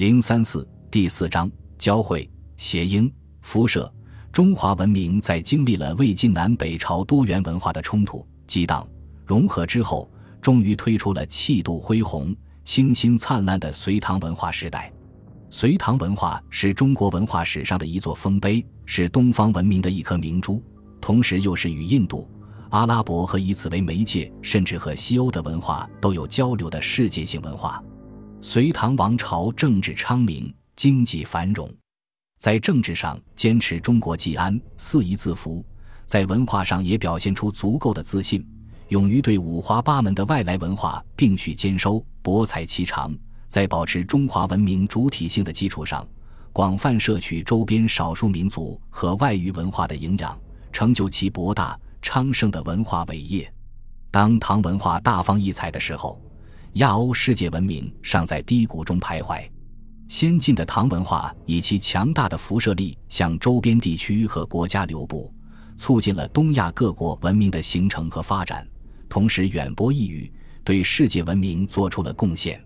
零三四第四章交汇、谐音、辐射。中华文明在经历了魏晋南北朝多元文化的冲突、激荡、融合之后，终于推出了气度恢宏、清新灿烂的隋唐文化时代。隋唐文化是中国文化史上的一座丰碑，是东方文明的一颗明珠，同时又是与印度、阿拉伯和以此为媒介，甚至和西欧的文化都有交流的世界性文化。隋唐王朝政治昌明，经济繁荣。在政治上坚持中国既安，四夷自服；在文化上也表现出足够的自信，勇于对五花八门的外来文化并蓄兼收，博采其长。在保持中华文明主体性的基础上，广泛摄取周边少数民族和外域文化的营养，成就其博大昌盛的文化伟业。当唐文化大放异彩的时候，亚欧世界文明尚在低谷中徘徊。先进的唐文化以其强大的辐射力向周边地区和国家流布，促进了东亚各国文明的形成和发展，同时远播异域，对世界文明做出了贡献。